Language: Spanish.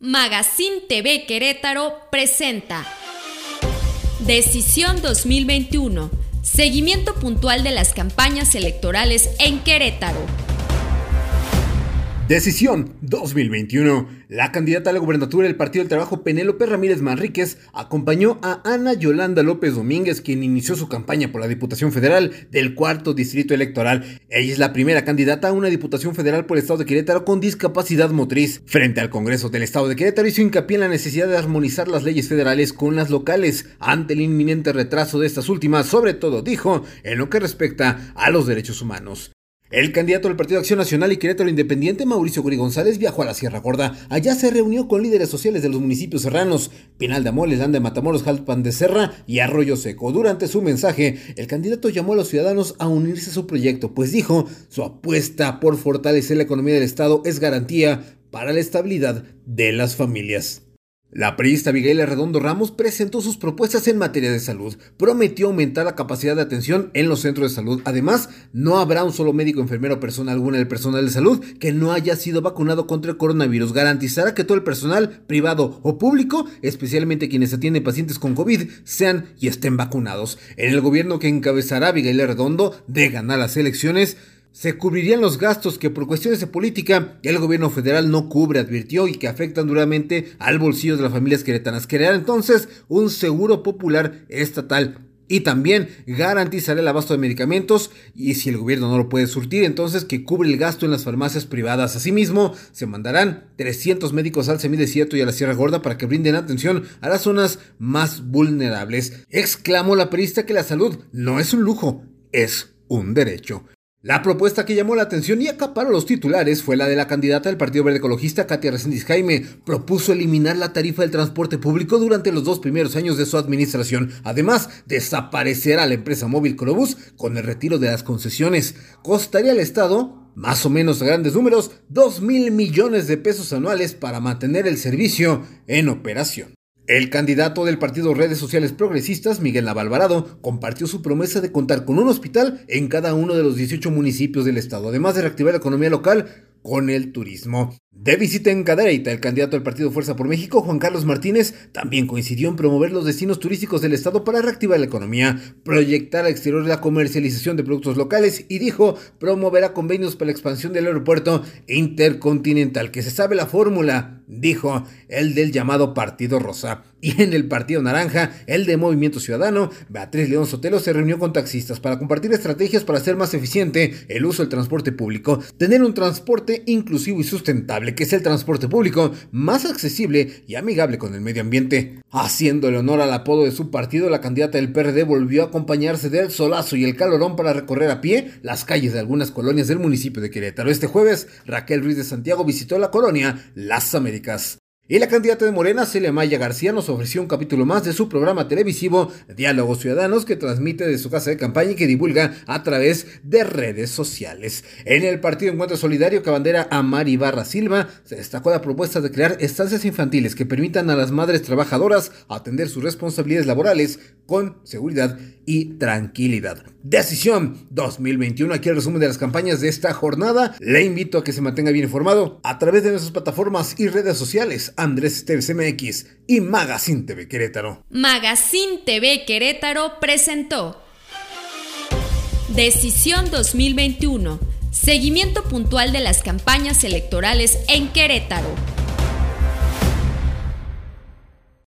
Magazine TV Querétaro presenta Decisión 2021. Seguimiento puntual de las campañas electorales en Querétaro. Decisión 2021. La candidata a la gubernatura del Partido del Trabajo Penélope Ramírez Manríquez acompañó a Ana Yolanda López Domínguez, quien inició su campaña por la Diputación Federal del cuarto distrito electoral. Ella es la primera candidata a una Diputación Federal por el Estado de Querétaro con discapacidad motriz. Frente al Congreso del Estado de Querétaro hizo hincapié en la necesidad de armonizar las leyes federales con las locales ante el inminente retraso de estas últimas, sobre todo, dijo, en lo que respecta a los derechos humanos. El candidato del Partido Acción Nacional y Querétaro Independiente, Mauricio Guri González, viajó a la Sierra Gorda. Allá se reunió con líderes sociales de los municipios serranos, Pinal de Amoles, Landa de Matamoros, Jalpan de Serra y Arroyo Seco. Durante su mensaje, el candidato llamó a los ciudadanos a unirse a su proyecto, pues dijo, su apuesta por fortalecer la economía del Estado es garantía para la estabilidad de las familias. La periodista Miguel Redondo Ramos presentó sus propuestas en materia de salud. Prometió aumentar la capacidad de atención en los centros de salud. Además, no habrá un solo médico, enfermero o persona alguna del personal de salud que no haya sido vacunado contra el coronavirus. Garantizará que todo el personal, privado o público, especialmente quienes atienden pacientes con COVID, sean y estén vacunados. En el gobierno que encabezará Miguel Redondo de ganar las elecciones, se cubrirían los gastos que por cuestiones de política el gobierno federal no cubre, advirtió, y que afectan duramente al bolsillo de las familias queretanas. Crear entonces un seguro popular estatal y también garantizará el abasto de medicamentos y si el gobierno no lo puede surtir, entonces que cubre el gasto en las farmacias privadas. Asimismo, se mandarán 300 médicos al semidesierto y a la Sierra Gorda para que brinden atención a las zonas más vulnerables. Exclamó la perista que la salud no es un lujo, es un derecho. La propuesta que llamó la atención y acaparó los titulares fue la de la candidata del Partido Verde Ecologista, Katia Resendiz Jaime. Propuso eliminar la tarifa del transporte público durante los dos primeros años de su administración. Además, desaparecerá la empresa móvil Corobús con el retiro de las concesiones. Costaría al Estado, más o menos a grandes números, 2 mil millones de pesos anuales para mantener el servicio en operación. El candidato del partido Redes Sociales Progresistas, Miguel Navalvarado, compartió su promesa de contar con un hospital en cada uno de los 18 municipios del estado, además de reactivar la economía local con el turismo. De visita en Cadereyta, el candidato del Partido Fuerza por México, Juan Carlos Martínez, también coincidió en promover los destinos turísticos del Estado para reactivar la economía, proyectar al exterior la comercialización de productos locales y dijo promoverá convenios para la expansión del aeropuerto intercontinental, que se sabe la fórmula, dijo el del llamado Partido Rosa. Y en el Partido Naranja, el de Movimiento Ciudadano, Beatriz León Sotelo se reunió con taxistas para compartir estrategias para hacer más eficiente el uso del transporte público, tener un transporte inclusivo y sustentable que es el transporte público más accesible y amigable con el medio ambiente. Haciéndole honor al apodo de su partido, la candidata del PRD volvió a acompañarse del solazo y el calorón para recorrer a pie las calles de algunas colonias del municipio de Querétaro. Este jueves, Raquel Ruiz de Santiago visitó la colonia Las Y la candidata de Morena, Celia Maya García, nos ofreció un capítulo más de su programa televisivo Diálogos Ciudadanos que transmite de su casa de campaña y que divulga a través de redes sociales. En el Partido Encuentro Solidario que bandera a Mari Barra Silva, se destacó la propuesta de crear estancias infantiles que permitan a las madres trabajadoras atender sus responsabilidades laborales con seguridad y tranquilidad. Decisión 2021, aquí el resumen de las campañas de esta jornada. Le invito a que se mantenga bien informado a través de nuestras plataformas y redes sociales Andrés Esteves MX y Magazine TV Querétaro. Magazine TV Querétaro presentó Decisión 2021. Seguimiento puntual de las campañas electorales en Querétaro.